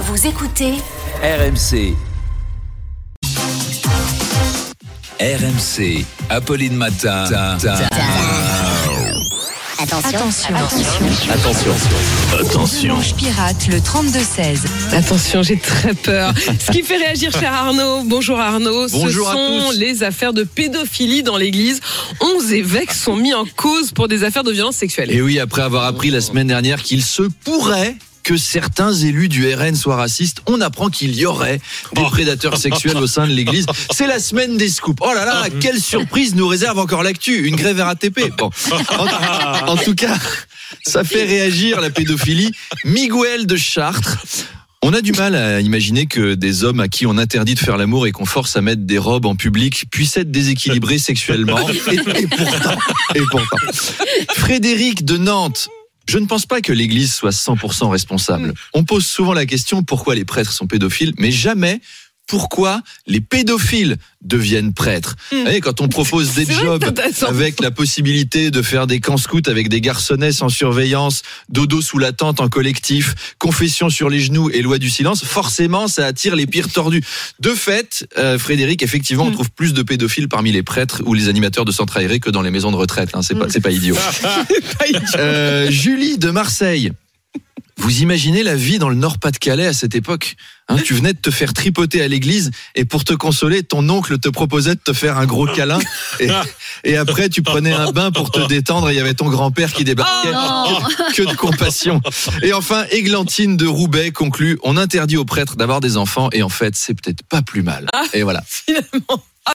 Vous écoutez RMC. RMC. Apolline Matin. Attention, Attention. Attention. Attention. Pirate, le 32-16. Attention, j'ai très peur. Ce qui fait réagir cher Arnaud, bonjour Arnaud, Bonjour ce à sont tous. les affaires de pédophilie dans l'église. 11 évêques sont mis en cause pour des affaires de violence sexuelle. Et oui, après avoir appris la semaine dernière qu'il se pourrait que certains élus du RN soient racistes, on apprend qu'il y aurait des prédateurs sexuels au sein de l'église. C'est la semaine des scoops. Oh là là, quelle surprise nous réserve encore l'actu Une grève RATP. Bon. En, en tout cas, ça fait réagir la pédophilie. Miguel de Chartres. On a du mal à imaginer que des hommes à qui on interdit de faire l'amour et qu'on force à mettre des robes en public puissent être déséquilibrés sexuellement. Et, et pourtant, et pourtant. Frédéric de Nantes. Je ne pense pas que l'Église soit 100% responsable. On pose souvent la question pourquoi les prêtres sont pédophiles, mais jamais pourquoi les pédophiles deviennent prêtres. Vous voyez, quand on propose des jobs avec la possibilité de faire des camps scouts avec des garçonnets sans surveillance, dodo sous la tente en collectif, confession sur les genoux et loi du silence, forcément ça attire les pires tordus. De fait, euh, Frédéric, effectivement, Hmm. on trouve plus de pédophiles parmi les prêtres ou les animateurs de centres aérés que dans les maisons de retraite. hein. C'est Hmm. pas, c'est pas idiot. Euh, Julie de Marseille. Vous imaginez la vie dans le Nord-Pas-de-Calais à cette époque hein, Tu venais de te faire tripoter à l'église et pour te consoler, ton oncle te proposait de te faire un gros câlin et, et après tu prenais un bain pour te détendre et il y avait ton grand-père qui débarquait. que de compassion. Et enfin, Églantine de Roubaix conclut on interdit aux prêtres d'avoir des enfants et en fait, c'est peut-être pas plus mal. Et voilà. Finalement.